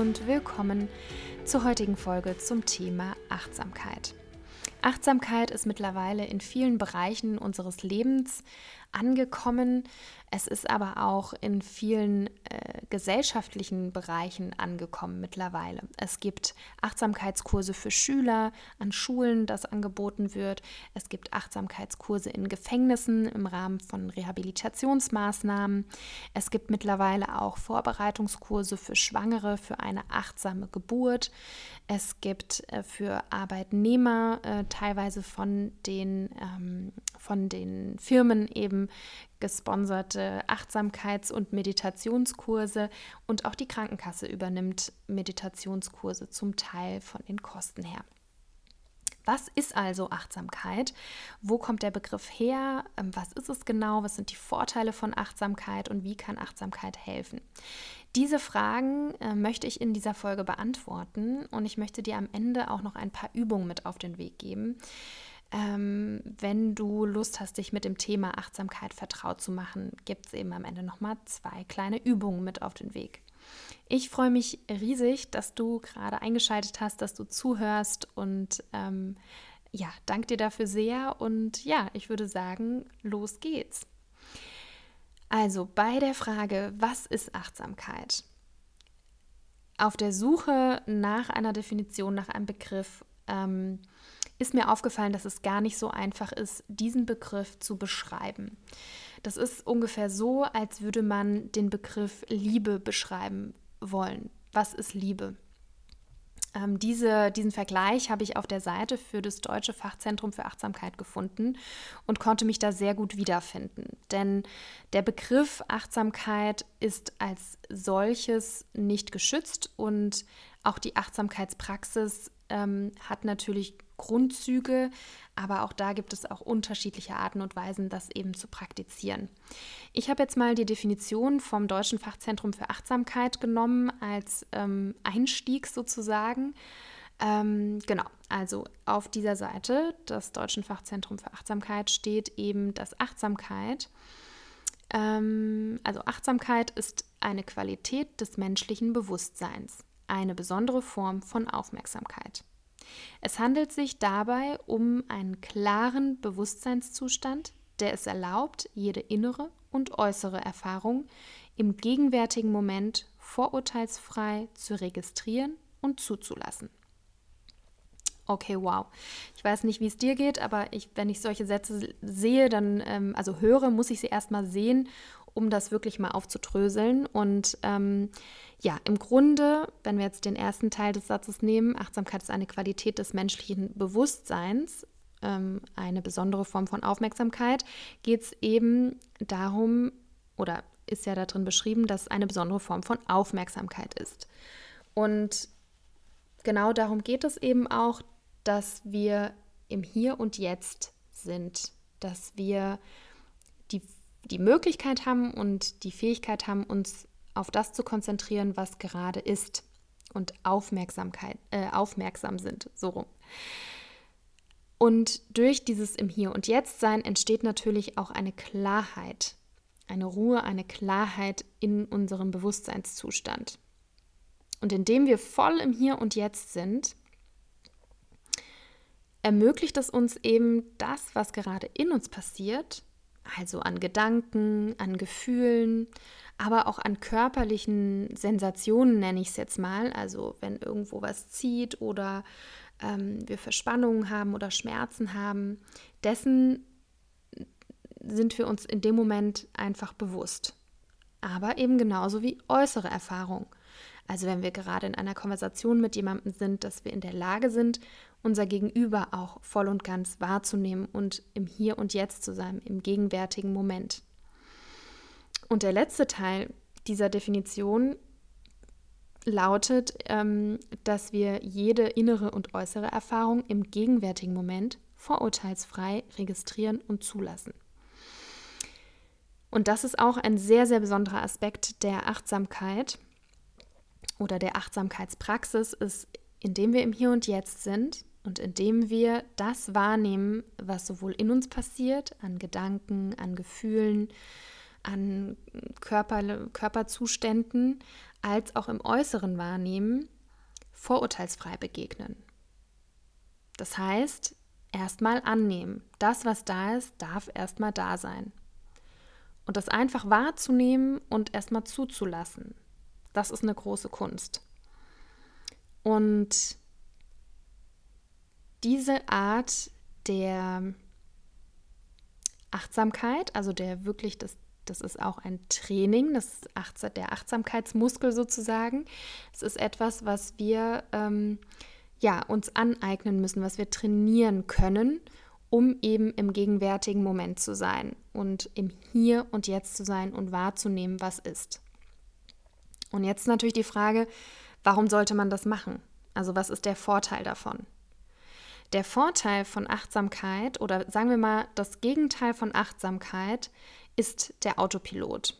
Und willkommen zur heutigen Folge zum Thema Achtsamkeit. Achtsamkeit ist mittlerweile in vielen Bereichen unseres Lebens angekommen. Es ist aber auch in vielen äh, gesellschaftlichen Bereichen angekommen mittlerweile. Es gibt Achtsamkeitskurse für Schüler an Schulen, das angeboten wird. Es gibt Achtsamkeitskurse in Gefängnissen im Rahmen von Rehabilitationsmaßnahmen. Es gibt mittlerweile auch Vorbereitungskurse für Schwangere für eine achtsame Geburt. Es gibt äh, für Arbeitnehmer äh, teilweise von den, ähm, von den Firmen eben gesponserte Achtsamkeits- und Meditationskurse und auch die Krankenkasse übernimmt Meditationskurse zum Teil von den Kosten her. Was ist also Achtsamkeit? Wo kommt der Begriff her? Ähm, was ist es genau? Was sind die Vorteile von Achtsamkeit und wie kann Achtsamkeit helfen? Diese Fragen äh, möchte ich in dieser Folge beantworten und ich möchte dir am Ende auch noch ein paar Übungen mit auf den Weg geben, ähm, wenn du Lust hast, dich mit dem Thema Achtsamkeit vertraut zu machen, gibt es eben am Ende nochmal zwei kleine Übungen mit auf den Weg. Ich freue mich riesig, dass du gerade eingeschaltet hast, dass du zuhörst und ähm, ja, danke dir dafür sehr und ja, ich würde sagen, los geht's. Also bei der Frage, was ist Achtsamkeit? Auf der Suche nach einer Definition, nach einem Begriff, ähm, ist mir aufgefallen, dass es gar nicht so einfach ist, diesen Begriff zu beschreiben. Das ist ungefähr so, als würde man den Begriff Liebe beschreiben wollen. Was ist Liebe? Ähm, diese, diesen Vergleich habe ich auf der Seite für das Deutsche Fachzentrum für Achtsamkeit gefunden und konnte mich da sehr gut wiederfinden. Denn der Begriff Achtsamkeit ist als solches nicht geschützt und auch die Achtsamkeitspraxis ähm, hat natürlich Grundzüge, aber auch da gibt es auch unterschiedliche Arten und Weisen, das eben zu praktizieren. Ich habe jetzt mal die Definition vom Deutschen Fachzentrum für Achtsamkeit genommen als ähm, Einstieg sozusagen. Ähm, genau, also auf dieser Seite des Deutschen Fachzentrum für Achtsamkeit steht eben, dass Achtsamkeit, ähm, also Achtsamkeit ist eine Qualität des menschlichen Bewusstseins, eine besondere Form von Aufmerksamkeit. Es handelt sich dabei um einen klaren Bewusstseinszustand, der es erlaubt, jede innere und äußere Erfahrung im gegenwärtigen Moment vorurteilsfrei zu registrieren und zuzulassen. Okay, wow. Ich weiß nicht, wie es dir geht, aber ich, wenn ich solche Sätze sehe, dann, ähm, also höre, muss ich sie erstmal sehen, um das wirklich mal aufzudröseln. Und ähm, ja, im Grunde, wenn wir jetzt den ersten Teil des Satzes nehmen, Achtsamkeit ist eine Qualität des menschlichen Bewusstseins, ähm, eine besondere Form von Aufmerksamkeit, geht es eben darum, oder ist ja darin beschrieben, dass es eine besondere Form von Aufmerksamkeit ist. Und genau darum geht es eben auch, dass wir im Hier und Jetzt sind, dass wir die, die Möglichkeit haben und die Fähigkeit haben, uns auf das zu konzentrieren, was gerade ist und Aufmerksamkeit, äh, aufmerksam sind, so rum. Und durch dieses im Hier und Jetzt sein entsteht natürlich auch eine Klarheit, eine Ruhe, eine Klarheit in unserem Bewusstseinszustand. Und indem wir voll im Hier und Jetzt sind, ermöglicht es uns eben das, was gerade in uns passiert, also an Gedanken, an Gefühlen, aber auch an körperlichen Sensationen, nenne ich es jetzt mal. Also wenn irgendwo was zieht oder ähm, wir Verspannungen haben oder Schmerzen haben, dessen sind wir uns in dem Moment einfach bewusst. Aber eben genauso wie äußere Erfahrung. Also wenn wir gerade in einer Konversation mit jemandem sind, dass wir in der Lage sind, unser Gegenüber auch voll und ganz wahrzunehmen und im Hier und Jetzt zu sein, im gegenwärtigen Moment. Und der letzte Teil dieser Definition lautet, ähm, dass wir jede innere und äußere Erfahrung im gegenwärtigen Moment vorurteilsfrei registrieren und zulassen. Und das ist auch ein sehr, sehr besonderer Aspekt der Achtsamkeit oder der Achtsamkeitspraxis, ist, indem wir im Hier und Jetzt sind und indem wir das wahrnehmen, was sowohl in uns passiert, an Gedanken, an Gefühlen, an Körper, Körperzuständen, als auch im Äußeren wahrnehmen, vorurteilsfrei begegnen. Das heißt, erstmal annehmen. Das, was da ist, darf erstmal da sein. Und das einfach wahrzunehmen und erstmal zuzulassen, das ist eine große Kunst. Und diese Art der Achtsamkeit, also der wirklich, das, das ist auch ein Training, das Achtsam, der Achtsamkeitsmuskel sozusagen. Es ist etwas, was wir ähm, ja, uns aneignen müssen, was wir trainieren können, um eben im gegenwärtigen Moment zu sein und im Hier und Jetzt zu sein und wahrzunehmen, was ist. Und jetzt natürlich die Frage, warum sollte man das machen? Also was ist der Vorteil davon? Der Vorteil von Achtsamkeit oder sagen wir mal das Gegenteil von Achtsamkeit ist der Autopilot.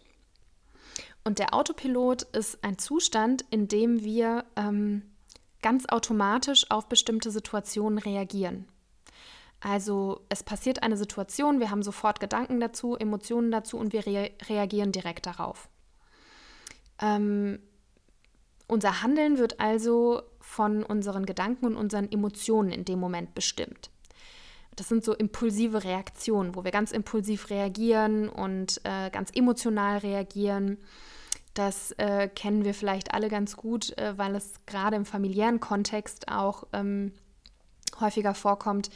Und der Autopilot ist ein Zustand, in dem wir ähm, ganz automatisch auf bestimmte Situationen reagieren. Also es passiert eine Situation, wir haben sofort Gedanken dazu, Emotionen dazu und wir re reagieren direkt darauf. Ähm, unser Handeln wird also von unseren Gedanken und unseren Emotionen in dem Moment bestimmt. Das sind so impulsive Reaktionen, wo wir ganz impulsiv reagieren und äh, ganz emotional reagieren. Das äh, kennen wir vielleicht alle ganz gut, äh, weil es gerade im familiären Kontext auch ähm, häufiger vorkommt.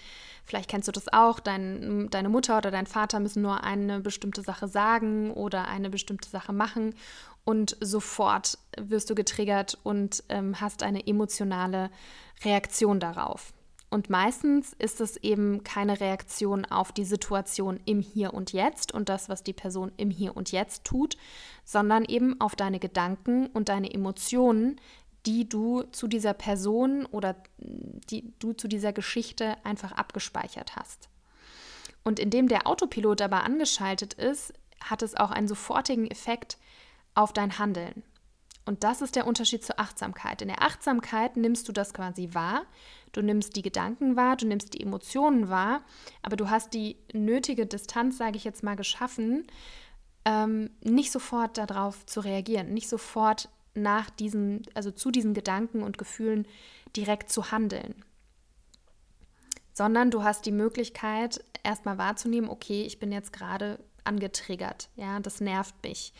Vielleicht kennst du das auch, dein, deine Mutter oder dein Vater müssen nur eine bestimmte Sache sagen oder eine bestimmte Sache machen und sofort wirst du getriggert und ähm, hast eine emotionale Reaktion darauf. Und meistens ist es eben keine Reaktion auf die Situation im Hier und Jetzt und das, was die Person im Hier und Jetzt tut, sondern eben auf deine Gedanken und deine Emotionen, die du zu dieser Person oder die du zu dieser Geschichte einfach abgespeichert hast. Und indem der Autopilot aber angeschaltet ist, hat es auch einen sofortigen Effekt auf dein Handeln. Und das ist der Unterschied zur Achtsamkeit. In der Achtsamkeit nimmst du das quasi wahr, du nimmst die Gedanken wahr, du nimmst die Emotionen wahr, aber du hast die nötige Distanz, sage ich jetzt mal, geschaffen, ähm, nicht sofort darauf zu reagieren, nicht sofort nach diesen, also zu diesen Gedanken und Gefühlen direkt zu handeln. Sondern du hast die Möglichkeit, erstmal wahrzunehmen, okay, ich bin jetzt gerade angetriggert, ja, das nervt mich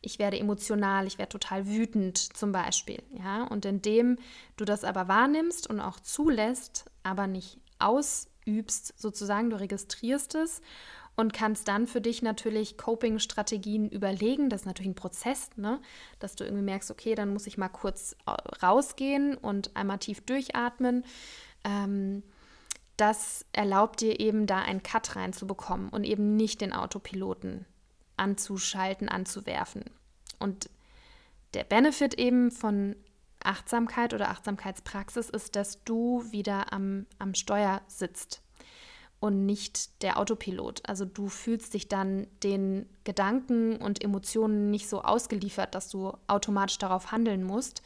ich werde emotional, ich werde total wütend zum Beispiel. Ja? Und indem du das aber wahrnimmst und auch zulässt, aber nicht ausübst, sozusagen, du registrierst es und kannst dann für dich natürlich Coping-Strategien überlegen. Das ist natürlich ein Prozess, ne? dass du irgendwie merkst, okay, dann muss ich mal kurz äh, rausgehen und einmal tief durchatmen. Ähm, das erlaubt dir eben da einen Cut reinzubekommen und eben nicht den Autopiloten anzuschalten, anzuwerfen. Und der Benefit eben von Achtsamkeit oder Achtsamkeitspraxis ist, dass du wieder am, am Steuer sitzt und nicht der Autopilot. Also du fühlst dich dann den Gedanken und Emotionen nicht so ausgeliefert, dass du automatisch darauf handeln musst,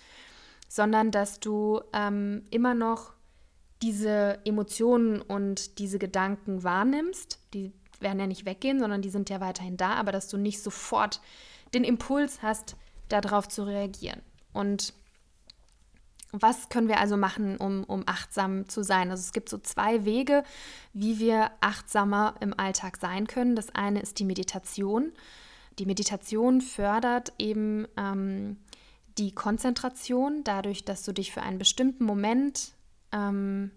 sondern dass du ähm, immer noch diese Emotionen und diese Gedanken wahrnimmst, die werden ja nicht weggehen, sondern die sind ja weiterhin da, aber dass du nicht sofort den Impuls hast, darauf zu reagieren. Und was können wir also machen, um, um achtsam zu sein? Also es gibt so zwei Wege, wie wir achtsamer im Alltag sein können. Das eine ist die Meditation. Die Meditation fördert eben ähm, die Konzentration dadurch, dass du dich für einen bestimmten Moment ähm,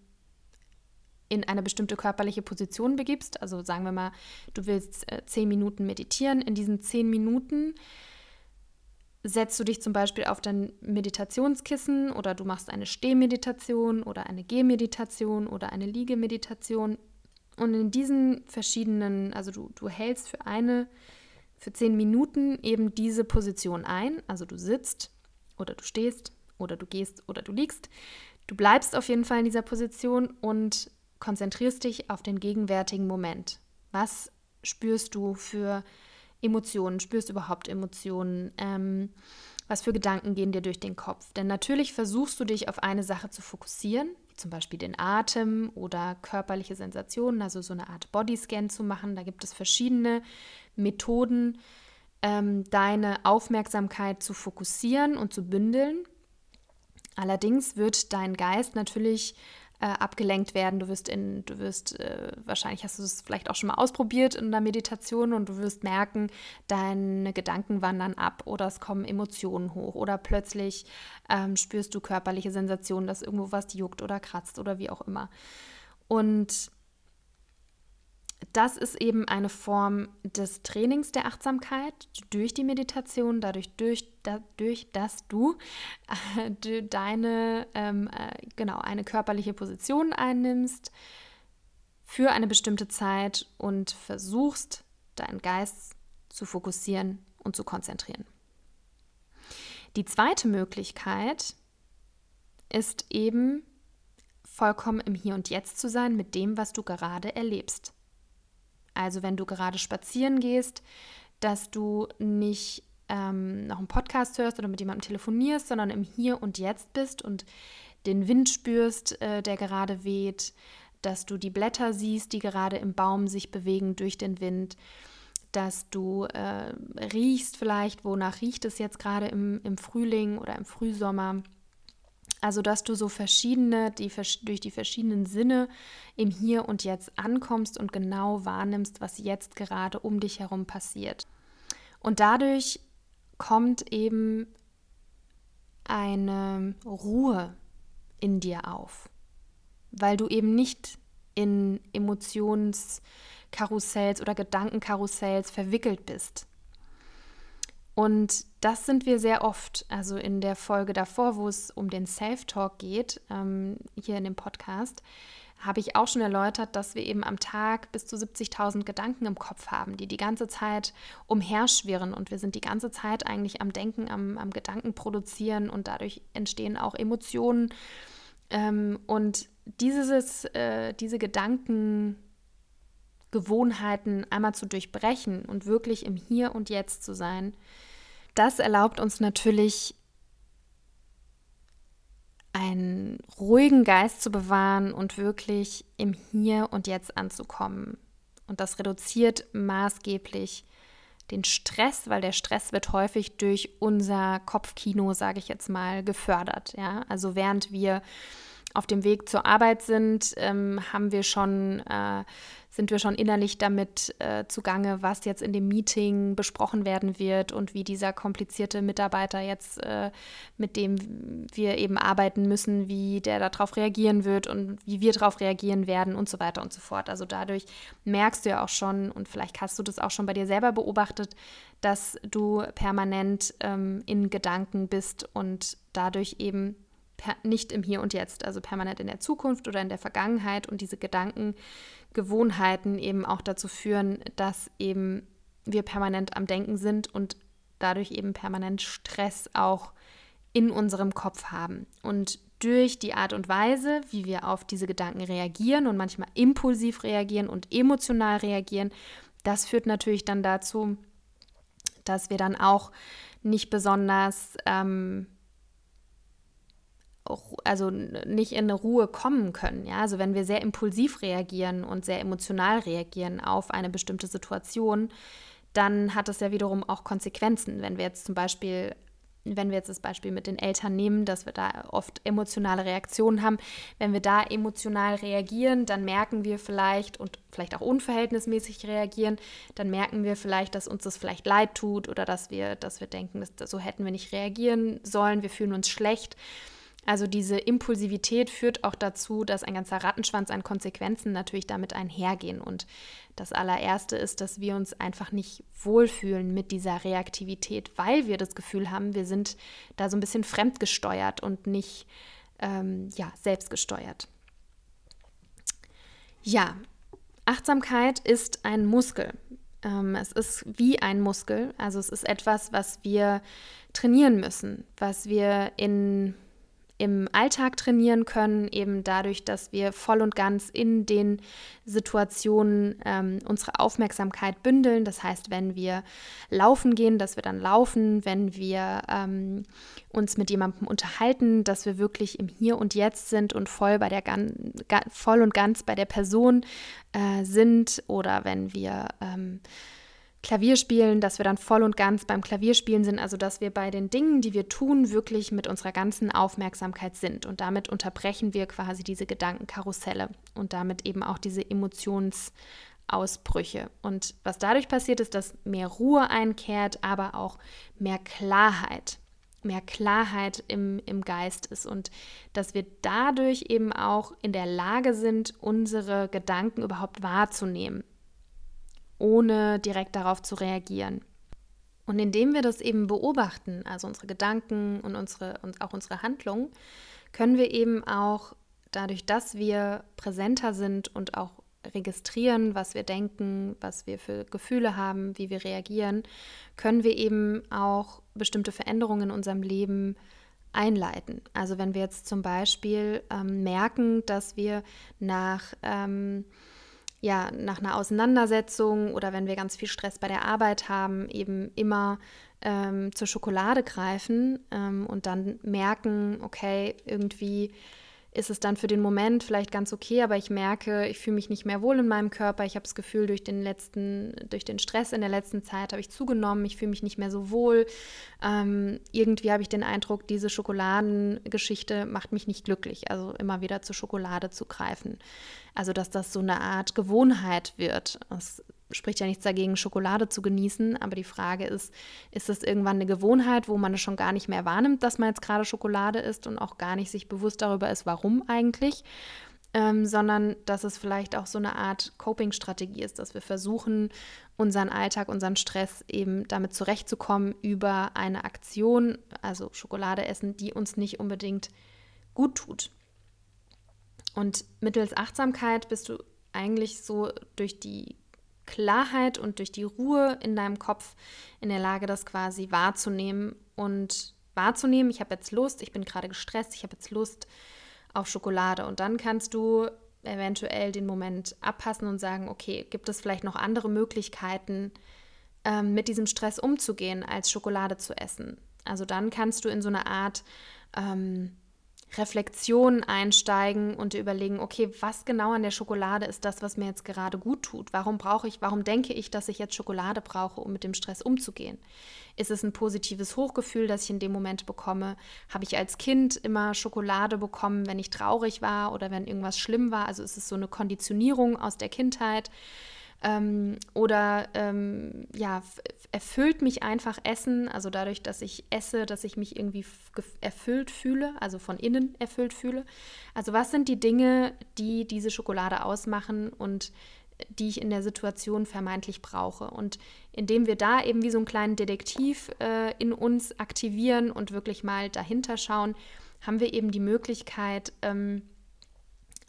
in eine bestimmte körperliche Position begibst, also sagen wir mal, du willst äh, zehn Minuten meditieren, in diesen zehn Minuten setzt du dich zum Beispiel auf dein Meditationskissen oder du machst eine Stehmeditation oder eine Gehmeditation oder eine Liegemeditation. Und in diesen verschiedenen, also du, du hältst für eine, für zehn Minuten eben diese Position ein. Also du sitzt oder du stehst oder du gehst oder du liegst. Du bleibst auf jeden Fall in dieser Position und konzentrierst dich auf den gegenwärtigen Moment. Was spürst du für Emotionen? Spürst du überhaupt Emotionen? Ähm, was für Gedanken gehen dir durch den Kopf? Denn natürlich versuchst du dich auf eine Sache zu fokussieren, zum Beispiel den Atem oder körperliche Sensationen, also so eine Art Bodyscan zu machen. Da gibt es verschiedene Methoden, ähm, deine Aufmerksamkeit zu fokussieren und zu bündeln. Allerdings wird dein Geist natürlich äh, abgelenkt werden. Du wirst in, du wirst, äh, wahrscheinlich hast du es vielleicht auch schon mal ausprobiert in der Meditation und du wirst merken, deine Gedanken wandern ab oder es kommen Emotionen hoch oder plötzlich ähm, spürst du körperliche Sensationen, dass irgendwo was juckt oder kratzt oder wie auch immer. Und das ist eben eine Form des Trainings der Achtsamkeit durch die Meditation, dadurch, durch, dadurch dass du äh, deine, ähm, äh, genau, eine körperliche Position einnimmst für eine bestimmte Zeit und versuchst, deinen Geist zu fokussieren und zu konzentrieren. Die zweite Möglichkeit ist eben vollkommen im Hier und Jetzt zu sein mit dem, was du gerade erlebst. Also wenn du gerade spazieren gehst, dass du nicht ähm, noch einen Podcast hörst oder mit jemandem telefonierst, sondern im Hier und Jetzt bist und den Wind spürst, äh, der gerade weht, dass du die Blätter siehst, die gerade im Baum sich bewegen durch den Wind, dass du äh, riechst vielleicht, wonach riecht es jetzt gerade im, im Frühling oder im Frühsommer also, dass du so verschiedene, die, durch die verschiedenen Sinne im Hier und Jetzt ankommst und genau wahrnimmst, was jetzt gerade um dich herum passiert. Und dadurch kommt eben eine Ruhe in dir auf, weil du eben nicht in Emotionskarussells oder Gedankenkarussells verwickelt bist. Und das sind wir sehr oft. Also in der Folge davor, wo es um den Self-Talk geht, ähm, hier in dem Podcast, habe ich auch schon erläutert, dass wir eben am Tag bis zu 70.000 Gedanken im Kopf haben, die die ganze Zeit umherschwirren. Und wir sind die ganze Zeit eigentlich am Denken, am, am Gedanken produzieren und dadurch entstehen auch Emotionen. Ähm, und dieses, äh, diese Gedanken. Gewohnheiten einmal zu durchbrechen und wirklich im Hier und Jetzt zu sein, das erlaubt uns natürlich einen ruhigen Geist zu bewahren und wirklich im Hier und Jetzt anzukommen. Und das reduziert maßgeblich den Stress, weil der Stress wird häufig durch unser Kopfkino, sage ich jetzt mal, gefördert. Ja? Also während wir auf dem Weg zur Arbeit sind, ähm, haben wir schon, äh, sind wir schon innerlich damit äh, zugange, was jetzt in dem Meeting besprochen werden wird und wie dieser komplizierte Mitarbeiter jetzt, äh, mit dem wir eben arbeiten müssen, wie der darauf reagieren wird und wie wir darauf reagieren werden und so weiter und so fort. Also dadurch merkst du ja auch schon, und vielleicht hast du das auch schon bei dir selber beobachtet, dass du permanent ähm, in Gedanken bist und dadurch eben nicht im Hier und Jetzt, also permanent in der Zukunft oder in der Vergangenheit und diese Gedankengewohnheiten eben auch dazu führen, dass eben wir permanent am Denken sind und dadurch eben permanent Stress auch in unserem Kopf haben. Und durch die Art und Weise, wie wir auf diese Gedanken reagieren und manchmal impulsiv reagieren und emotional reagieren, das führt natürlich dann dazu, dass wir dann auch nicht besonders ähm, also nicht in eine Ruhe kommen können. Ja? Also wenn wir sehr impulsiv reagieren und sehr emotional reagieren auf eine bestimmte Situation, dann hat das ja wiederum auch Konsequenzen. Wenn wir jetzt zum Beispiel wenn wir jetzt das Beispiel mit den Eltern nehmen, dass wir da oft emotionale Reaktionen haben, wenn wir da emotional reagieren, dann merken wir vielleicht und vielleicht auch unverhältnismäßig reagieren, dann merken wir vielleicht, dass uns das vielleicht leid tut oder dass wir, dass wir denken, dass, so hätten wir nicht reagieren sollen, wir fühlen uns schlecht. Also diese Impulsivität führt auch dazu, dass ein ganzer Rattenschwanz an Konsequenzen natürlich damit einhergehen. Und das allererste ist, dass wir uns einfach nicht wohlfühlen mit dieser Reaktivität, weil wir das Gefühl haben, wir sind da so ein bisschen fremdgesteuert und nicht ähm, ja, selbstgesteuert. Ja, Achtsamkeit ist ein Muskel. Ähm, es ist wie ein Muskel. Also es ist etwas, was wir trainieren müssen, was wir in im Alltag trainieren können, eben dadurch, dass wir voll und ganz in den Situationen ähm, unsere Aufmerksamkeit bündeln. Das heißt, wenn wir laufen gehen, dass wir dann laufen, wenn wir ähm, uns mit jemandem unterhalten, dass wir wirklich im Hier und Jetzt sind und voll, bei der, voll und ganz bei der Person äh, sind oder wenn wir ähm, Klavierspielen, dass wir dann voll und ganz beim Klavierspielen sind, also dass wir bei den Dingen, die wir tun, wirklich mit unserer ganzen Aufmerksamkeit sind. Und damit unterbrechen wir quasi diese Gedankenkarusselle und damit eben auch diese Emotionsausbrüche. Und was dadurch passiert, ist, dass mehr Ruhe einkehrt, aber auch mehr Klarheit mehr Klarheit im, im Geist ist und dass wir dadurch eben auch in der Lage sind, unsere Gedanken überhaupt wahrzunehmen ohne direkt darauf zu reagieren. Und indem wir das eben beobachten, also unsere Gedanken und, unsere, und auch unsere Handlungen, können wir eben auch dadurch, dass wir präsenter sind und auch registrieren, was wir denken, was wir für Gefühle haben, wie wir reagieren, können wir eben auch bestimmte Veränderungen in unserem Leben einleiten. Also wenn wir jetzt zum Beispiel ähm, merken, dass wir nach ähm, ja, nach einer Auseinandersetzung oder wenn wir ganz viel Stress bei der Arbeit haben, eben immer ähm, zur Schokolade greifen ähm, und dann merken, okay, irgendwie ist es dann für den Moment vielleicht ganz okay, aber ich merke, ich fühle mich nicht mehr wohl in meinem Körper. Ich habe das Gefühl, durch den letzten, durch den Stress in der letzten Zeit habe ich zugenommen. Ich fühle mich nicht mehr so wohl. Ähm, irgendwie habe ich den Eindruck, diese Schokoladengeschichte macht mich nicht glücklich. Also immer wieder zur Schokolade zu greifen. Also dass das so eine Art Gewohnheit wird. Das spricht ja nichts dagegen, Schokolade zu genießen, aber die Frage ist, ist das irgendwann eine Gewohnheit, wo man es schon gar nicht mehr wahrnimmt, dass man jetzt gerade Schokolade isst und auch gar nicht sich bewusst darüber ist, warum eigentlich, ähm, sondern dass es vielleicht auch so eine Art Coping-Strategie ist, dass wir versuchen, unseren Alltag, unseren Stress eben damit zurechtzukommen über eine Aktion, also Schokolade essen, die uns nicht unbedingt gut tut. Und mittels Achtsamkeit bist du eigentlich so durch die Klarheit und durch die Ruhe in deinem Kopf in der Lage, das quasi wahrzunehmen und wahrzunehmen, ich habe jetzt Lust, ich bin gerade gestresst, ich habe jetzt Lust auf Schokolade. Und dann kannst du eventuell den Moment abpassen und sagen, okay, gibt es vielleicht noch andere Möglichkeiten, ähm, mit diesem Stress umzugehen, als Schokolade zu essen? Also dann kannst du in so eine Art ähm, Reflexion einsteigen und überlegen, okay, was genau an der Schokolade ist das, was mir jetzt gerade gut tut? Warum brauche ich, warum denke ich, dass ich jetzt Schokolade brauche, um mit dem Stress umzugehen? Ist es ein positives Hochgefühl, das ich in dem Moment bekomme? Habe ich als Kind immer Schokolade bekommen, wenn ich traurig war oder wenn irgendwas schlimm war? Also ist es so eine Konditionierung aus der Kindheit? Ähm, oder ähm, ja, erfüllt mich einfach Essen, also dadurch, dass ich esse, dass ich mich irgendwie erfüllt fühle, also von innen erfüllt fühle. Also was sind die Dinge, die diese Schokolade ausmachen und die ich in der Situation vermeintlich brauche. Und indem wir da eben wie so einen kleinen Detektiv äh, in uns aktivieren und wirklich mal dahinter schauen, haben wir eben die Möglichkeit, ähm,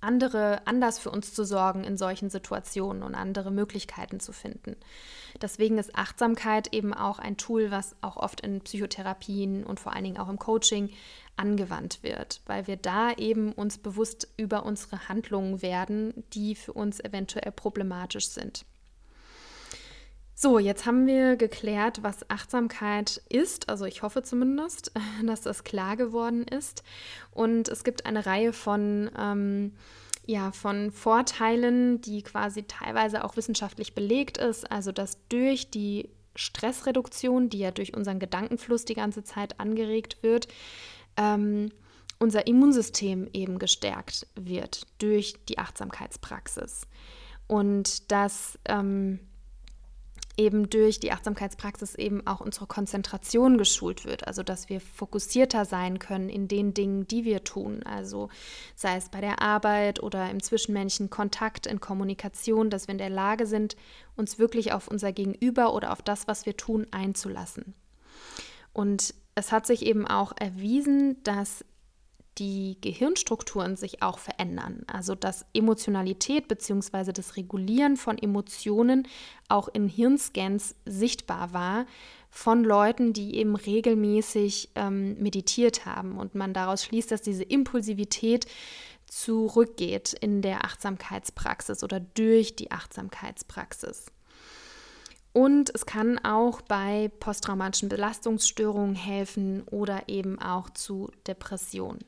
andere anders für uns zu sorgen in solchen Situationen und andere Möglichkeiten zu finden. Deswegen ist Achtsamkeit eben auch ein Tool, was auch oft in Psychotherapien und vor allen Dingen auch im Coaching angewandt wird, weil wir da eben uns bewusst über unsere Handlungen werden, die für uns eventuell problematisch sind. So, jetzt haben wir geklärt, was Achtsamkeit ist. Also ich hoffe zumindest, dass das klar geworden ist. Und es gibt eine Reihe von, ähm, ja, von Vorteilen, die quasi teilweise auch wissenschaftlich belegt ist. Also dass durch die Stressreduktion, die ja durch unseren Gedankenfluss die ganze Zeit angeregt wird, ähm, unser Immunsystem eben gestärkt wird durch die Achtsamkeitspraxis. Und dass ähm, eben durch die Achtsamkeitspraxis eben auch unsere Konzentration geschult wird, also dass wir fokussierter sein können in den Dingen, die wir tun, also sei es bei der Arbeit oder im zwischenmenschlichen Kontakt, in Kommunikation, dass wir in der Lage sind, uns wirklich auf unser Gegenüber oder auf das, was wir tun, einzulassen. Und es hat sich eben auch erwiesen, dass die Gehirnstrukturen sich auch verändern. Also dass Emotionalität bzw. das Regulieren von Emotionen auch in Hirnscans sichtbar war von Leuten, die eben regelmäßig ähm, meditiert haben. Und man daraus schließt, dass diese Impulsivität zurückgeht in der Achtsamkeitspraxis oder durch die Achtsamkeitspraxis. Und es kann auch bei posttraumatischen Belastungsstörungen helfen oder eben auch zu Depressionen.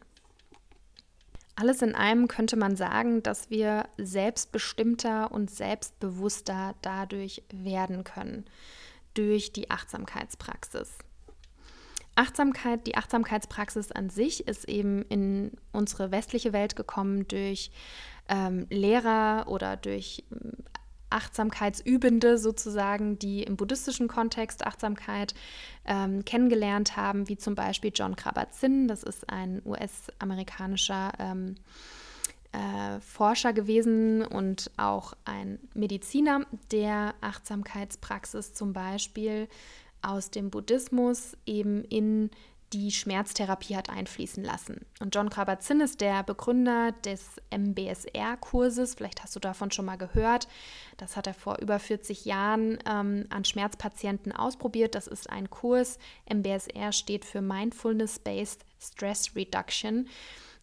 Alles in allem könnte man sagen, dass wir selbstbestimmter und selbstbewusster dadurch werden können, durch die Achtsamkeitspraxis. Achtsamkeit, die Achtsamkeitspraxis an sich ist eben in unsere westliche Welt gekommen durch ähm, Lehrer oder durch Achtsamkeitsübende sozusagen, die im buddhistischen Kontext Achtsamkeit ähm, kennengelernt haben, wie zum Beispiel John Kabat-Zinn, das ist ein US-amerikanischer ähm, äh, Forscher gewesen und auch ein Mediziner, der Achtsamkeitspraxis zum Beispiel aus dem Buddhismus eben in die Schmerztherapie hat einfließen lassen. Und John Kabat-Zinn ist der Begründer des MBSR-Kurses. Vielleicht hast du davon schon mal gehört. Das hat er vor über 40 Jahren ähm, an Schmerzpatienten ausprobiert. Das ist ein Kurs. MBSR steht für Mindfulness-Based Stress Reduction.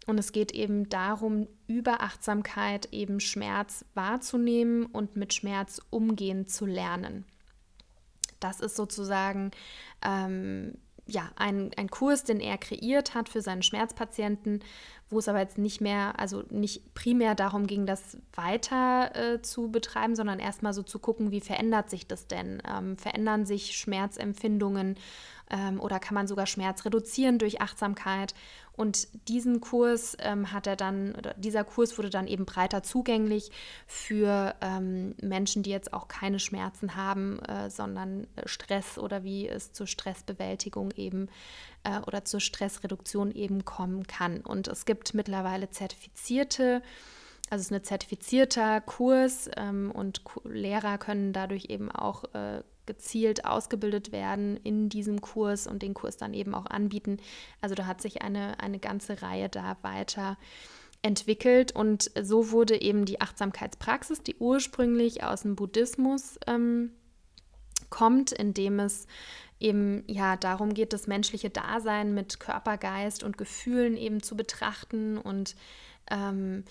Und es geht eben darum, über Achtsamkeit eben Schmerz wahrzunehmen und mit Schmerz umgehen zu lernen. Das ist sozusagen ähm, ja, ein, ein Kurs, den er kreiert hat für seine Schmerzpatienten, wo es aber jetzt nicht mehr, also nicht primär darum ging, das weiter äh, zu betreiben, sondern erstmal so zu gucken, wie verändert sich das denn? Ähm, verändern sich Schmerzempfindungen ähm, oder kann man sogar Schmerz reduzieren durch Achtsamkeit? Und diesen Kurs ähm, hat er dann, oder dieser Kurs wurde dann eben breiter zugänglich für ähm, Menschen, die jetzt auch keine Schmerzen haben, äh, sondern Stress oder wie es zur Stressbewältigung eben äh, oder zur Stressreduktion eben kommen kann. Und es gibt mittlerweile zertifizierte also es ist ein zertifizierter Kurs ähm, und Lehrer können dadurch eben auch äh, gezielt ausgebildet werden in diesem Kurs und den Kurs dann eben auch anbieten. Also da hat sich eine, eine ganze Reihe da weiter entwickelt und so wurde eben die Achtsamkeitspraxis, die ursprünglich aus dem Buddhismus ähm, kommt, indem es eben ja darum geht, das menschliche Dasein mit Körper, Geist und Gefühlen eben zu betrachten und ähm,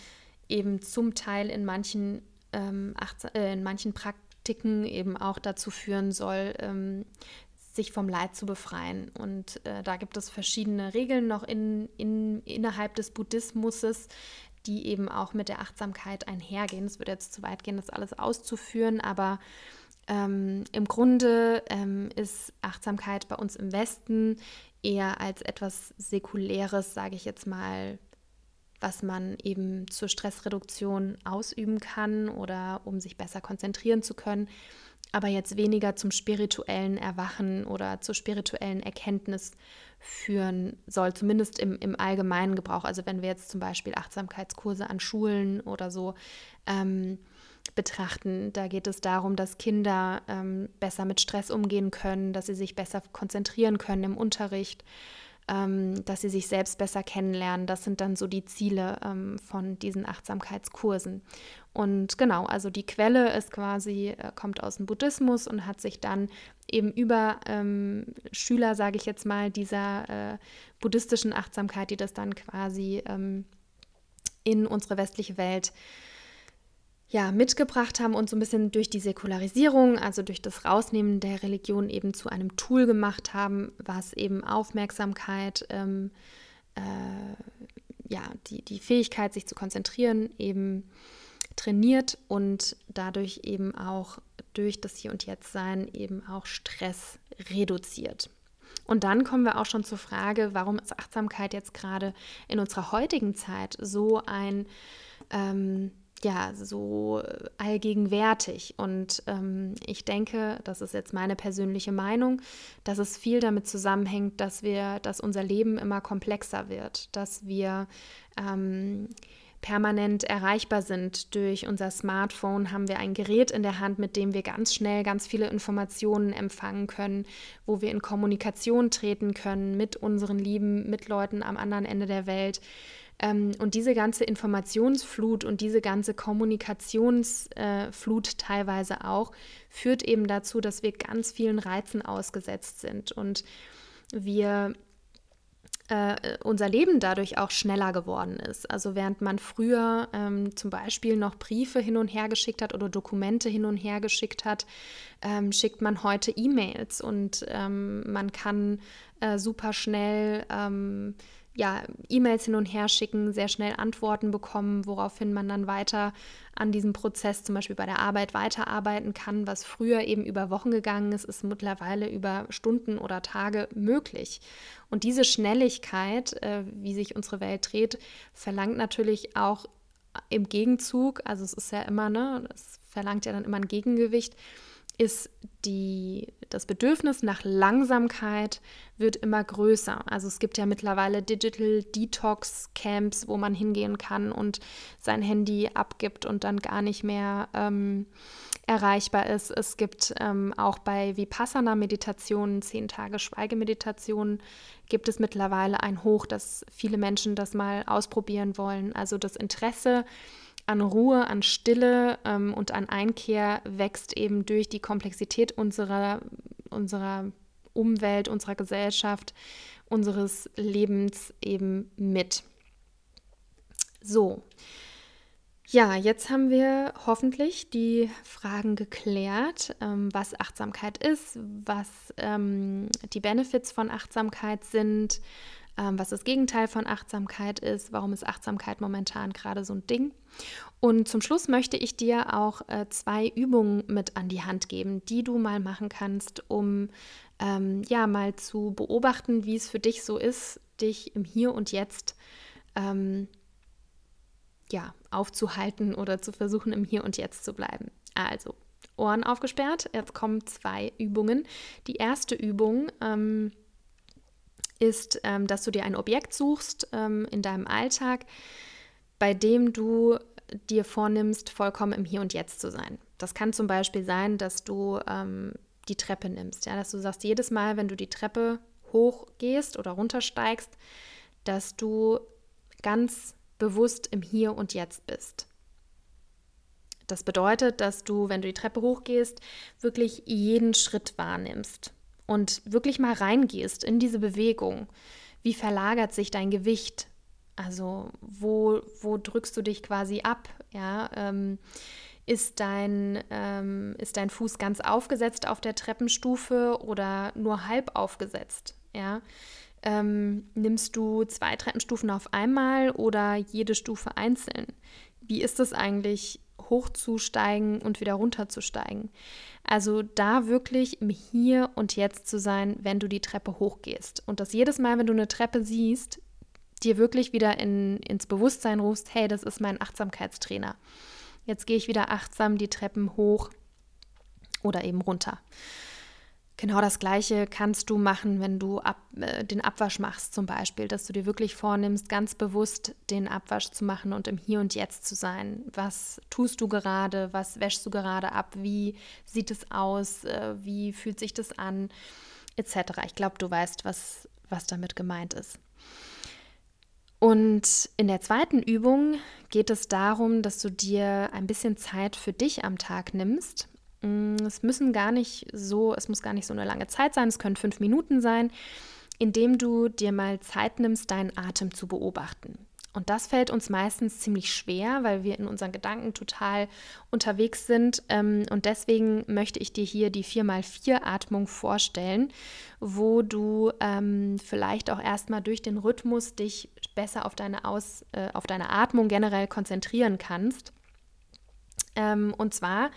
eben zum Teil in manchen, ähm, äh, in manchen Praktiken eben auch dazu führen soll, ähm, sich vom Leid zu befreien. Und äh, da gibt es verschiedene Regeln noch in, in, innerhalb des Buddhismus, die eben auch mit der Achtsamkeit einhergehen. Es würde jetzt zu weit gehen, das alles auszuführen, aber ähm, im Grunde ähm, ist Achtsamkeit bei uns im Westen eher als etwas Säkuläres, sage ich jetzt mal, was man eben zur Stressreduktion ausüben kann oder um sich besser konzentrieren zu können, aber jetzt weniger zum spirituellen Erwachen oder zur spirituellen Erkenntnis führen soll, zumindest im, im allgemeinen Gebrauch. Also wenn wir jetzt zum Beispiel Achtsamkeitskurse an Schulen oder so ähm, betrachten, da geht es darum, dass Kinder ähm, besser mit Stress umgehen können, dass sie sich besser konzentrieren können im Unterricht ähm, dass sie sich selbst besser kennenlernen. Das sind dann so die Ziele ähm, von diesen Achtsamkeitskursen. Und genau, also die Quelle ist quasi, äh, kommt aus dem Buddhismus und hat sich dann eben über ähm, Schüler, sage ich jetzt mal, dieser äh, buddhistischen Achtsamkeit, die das dann quasi ähm, in unsere westliche Welt ja, mitgebracht haben und so ein bisschen durch die Säkularisierung, also durch das Rausnehmen der Religion eben zu einem Tool gemacht haben, was eben Aufmerksamkeit, ähm, äh, ja, die, die Fähigkeit, sich zu konzentrieren, eben trainiert und dadurch eben auch durch das Hier und Jetzt sein eben auch Stress reduziert. Und dann kommen wir auch schon zur Frage, warum ist Achtsamkeit jetzt gerade in unserer heutigen Zeit so ein ähm, ja so allgegenwärtig. Und ähm, ich denke, das ist jetzt meine persönliche Meinung, dass es viel damit zusammenhängt, dass wir, dass unser Leben immer komplexer wird, dass wir ähm, permanent erreichbar sind. Durch unser Smartphone haben wir ein Gerät in der Hand, mit dem wir ganz schnell ganz viele Informationen empfangen können, wo wir in Kommunikation treten können mit unseren Lieben, mit Leuten am anderen Ende der Welt. Ähm, und diese ganze Informationsflut und diese ganze Kommunikationsflut teilweise auch führt eben dazu, dass wir ganz vielen Reizen ausgesetzt sind und wir äh, unser Leben dadurch auch schneller geworden ist. Also während man früher ähm, zum Beispiel noch Briefe hin und her geschickt hat oder Dokumente hin und her geschickt hat, ähm, schickt man heute E-Mails und ähm, man kann äh, super schnell ähm, ja, E-Mails hin und her schicken, sehr schnell Antworten bekommen, woraufhin man dann weiter an diesem Prozess zum Beispiel bei der Arbeit weiterarbeiten kann, was früher eben über Wochen gegangen ist, ist mittlerweile über Stunden oder Tage möglich. Und diese Schnelligkeit, äh, wie sich unsere Welt dreht, verlangt natürlich auch im Gegenzug, also es ist ja immer, ne, es verlangt ja dann immer ein Gegengewicht, ist die, das Bedürfnis nach Langsamkeit wird immer größer. Also es gibt ja mittlerweile Digital Detox Camps, wo man hingehen kann und sein Handy abgibt und dann gar nicht mehr ähm, erreichbar ist. Es gibt ähm, auch bei Vipassana-Meditationen, zehn Tage Schweigemeditationen, gibt es mittlerweile ein Hoch, dass viele Menschen das mal ausprobieren wollen. Also das Interesse an Ruhe, an Stille ähm, und an Einkehr wächst eben durch die Komplexität unserer, unserer Umwelt, unserer Gesellschaft, unseres Lebens eben mit. So. Ja, jetzt haben wir hoffentlich die Fragen geklärt, ähm, was Achtsamkeit ist, was ähm, die Benefits von Achtsamkeit sind, ähm, was das Gegenteil von Achtsamkeit ist, warum ist Achtsamkeit momentan gerade so ein Ding. Und zum Schluss möchte ich dir auch äh, zwei Übungen mit an die Hand geben, die du mal machen kannst, um ähm, ja mal zu beobachten, wie es für dich so ist, dich im Hier und Jetzt ähm, ja, aufzuhalten oder zu versuchen, im Hier und Jetzt zu bleiben. Also, Ohren aufgesperrt. Jetzt kommen zwei Übungen. Die erste Übung ähm, ist, ähm, dass du dir ein Objekt suchst ähm, in deinem Alltag, bei dem du dir vornimmst, vollkommen im Hier und Jetzt zu sein. Das kann zum Beispiel sein, dass du ähm, die Treppe nimmst, ja, dass du sagst, jedes Mal, wenn du die Treppe hochgehst oder runtersteigst, dass du ganz bewusst im Hier und Jetzt bist. Das bedeutet, dass du, wenn du die Treppe hochgehst, wirklich jeden Schritt wahrnimmst und wirklich mal reingehst in diese Bewegung. Wie verlagert sich dein Gewicht? Also wo, wo drückst du dich quasi ab? Ja, ähm, ist, dein, ähm, ist dein Fuß ganz aufgesetzt auf der Treppenstufe oder nur halb aufgesetzt? Ja, ähm, nimmst du zwei Treppenstufen auf einmal oder jede Stufe einzeln? Wie ist es eigentlich hochzusteigen und wieder runterzusteigen. Also da wirklich im Hier und Jetzt zu sein, wenn du die Treppe hochgehst. Und das jedes Mal, wenn du eine Treppe siehst, dir wirklich wieder in, ins Bewusstsein rufst, hey, das ist mein Achtsamkeitstrainer. Jetzt gehe ich wieder achtsam die Treppen hoch oder eben runter. Genau das Gleiche kannst du machen, wenn du ab, äh, den Abwasch machst, zum Beispiel, dass du dir wirklich vornimmst, ganz bewusst den Abwasch zu machen und im Hier und Jetzt zu sein. Was tust du gerade? Was wäschst du gerade ab? Wie sieht es aus? Äh, wie fühlt sich das an? Etc. Ich glaube, du weißt, was, was damit gemeint ist. Und in der zweiten Übung geht es darum, dass du dir ein bisschen Zeit für dich am Tag nimmst Mm, es müssen gar nicht so, es muss gar nicht so eine lange Zeit sein, es können fünf Minuten sein, indem du dir mal Zeit nimmst, deinen Atem zu beobachten. Und das fällt uns meistens ziemlich schwer, weil wir in unseren Gedanken total unterwegs sind. Ähm, und deswegen möchte ich dir hier die 4x4-Atmung vorstellen, wo du ähm, vielleicht auch erstmal durch den Rhythmus dich besser auf deine, Aus, äh, auf deine Atmung generell konzentrieren kannst. Ähm, und zwar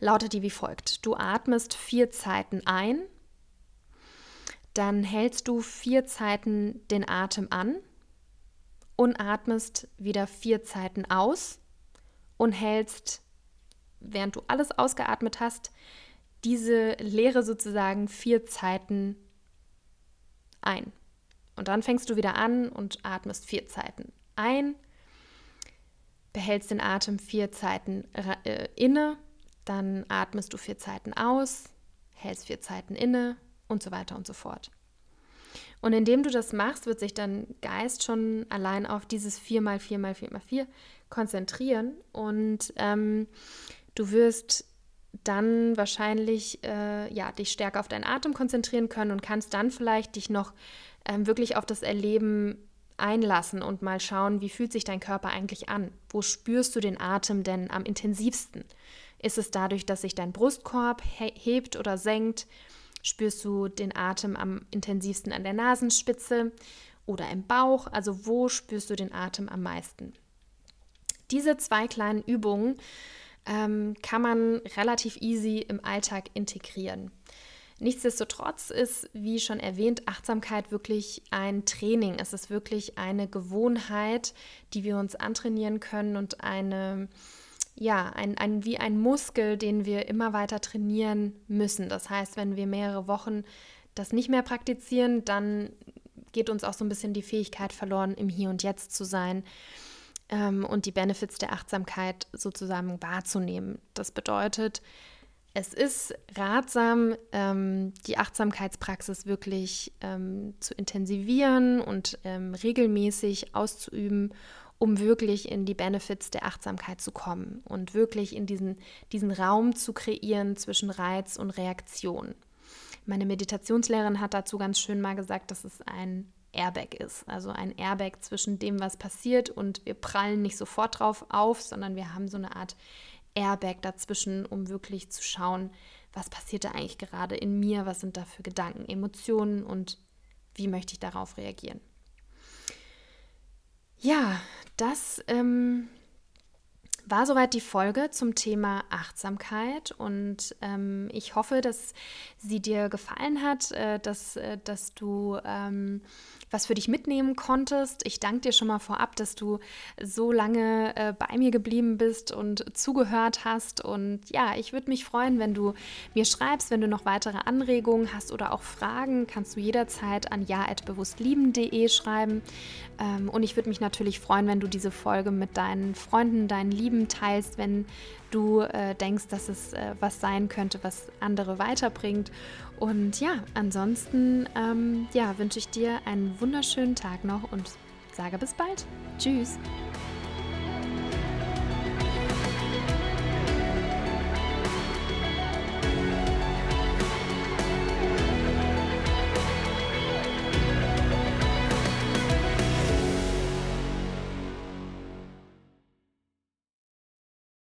lautet die wie folgt. Du atmest vier Zeiten ein, dann hältst du vier Zeiten den Atem an und atmest wieder vier Zeiten aus und hältst, während du alles ausgeatmet hast, diese Leere sozusagen vier Zeiten ein. Und dann fängst du wieder an und atmest vier Zeiten ein behältst den Atem vier Zeiten äh, inne, dann atmest du vier Zeiten aus, hältst vier Zeiten inne und so weiter und so fort. Und indem du das machst, wird sich dein Geist schon allein auf dieses 4 mal 4 mal 4 mal 4 konzentrieren und ähm, du wirst dann wahrscheinlich äh, ja, dich stärker auf deinen Atem konzentrieren können und kannst dann vielleicht dich noch ähm, wirklich auf das Erleben einlassen und mal schauen, wie fühlt sich dein Körper eigentlich an? Wo spürst du den Atem denn am intensivsten? Ist es dadurch, dass sich dein Brustkorb he hebt oder senkt? Spürst du den Atem am intensivsten an der Nasenspitze oder im Bauch? Also wo spürst du den Atem am meisten? Diese zwei kleinen Übungen ähm, kann man relativ easy im Alltag integrieren. Nichtsdestotrotz ist, wie schon erwähnt, Achtsamkeit wirklich ein Training. Es ist wirklich eine Gewohnheit, die wir uns antrainieren können und eine, ja, ein, ein, wie ein Muskel, den wir immer weiter trainieren müssen. Das heißt, wenn wir mehrere Wochen das nicht mehr praktizieren, dann geht uns auch so ein bisschen die Fähigkeit verloren, im Hier und Jetzt zu sein ähm, und die Benefits der Achtsamkeit sozusagen wahrzunehmen. Das bedeutet, es ist ratsam, ähm, die Achtsamkeitspraxis wirklich ähm, zu intensivieren und ähm, regelmäßig auszuüben, um wirklich in die Benefits der Achtsamkeit zu kommen und wirklich in diesen, diesen Raum zu kreieren zwischen Reiz und Reaktion. Meine Meditationslehrerin hat dazu ganz schön mal gesagt, dass es ein Airbag ist. Also ein Airbag zwischen dem, was passiert und wir prallen nicht sofort drauf auf, sondern wir haben so eine Art Airbag dazwischen, um wirklich zu schauen, was passiert da eigentlich gerade in mir, was sind da für Gedanken, Emotionen und wie möchte ich darauf reagieren. Ja, das ähm, war soweit die Folge zum Thema Achtsamkeit und ähm, ich hoffe, dass sie dir gefallen hat, äh, dass, äh, dass du ähm, was für dich mitnehmen konntest. Ich danke dir schon mal vorab, dass du so lange äh, bei mir geblieben bist und zugehört hast. Und ja, ich würde mich freuen, wenn du mir schreibst, wenn du noch weitere Anregungen hast oder auch Fragen, kannst du jederzeit an ja.bewusstlieben.de schreiben. Ähm, und ich würde mich natürlich freuen, wenn du diese Folge mit deinen Freunden, deinen Lieben teilst, wenn du äh, denkst, dass es äh, was sein könnte, was andere weiterbringt. Und ja, ansonsten ähm, ja, wünsche ich dir einen wunderschönen Tag noch und sage bis bald. Tschüss.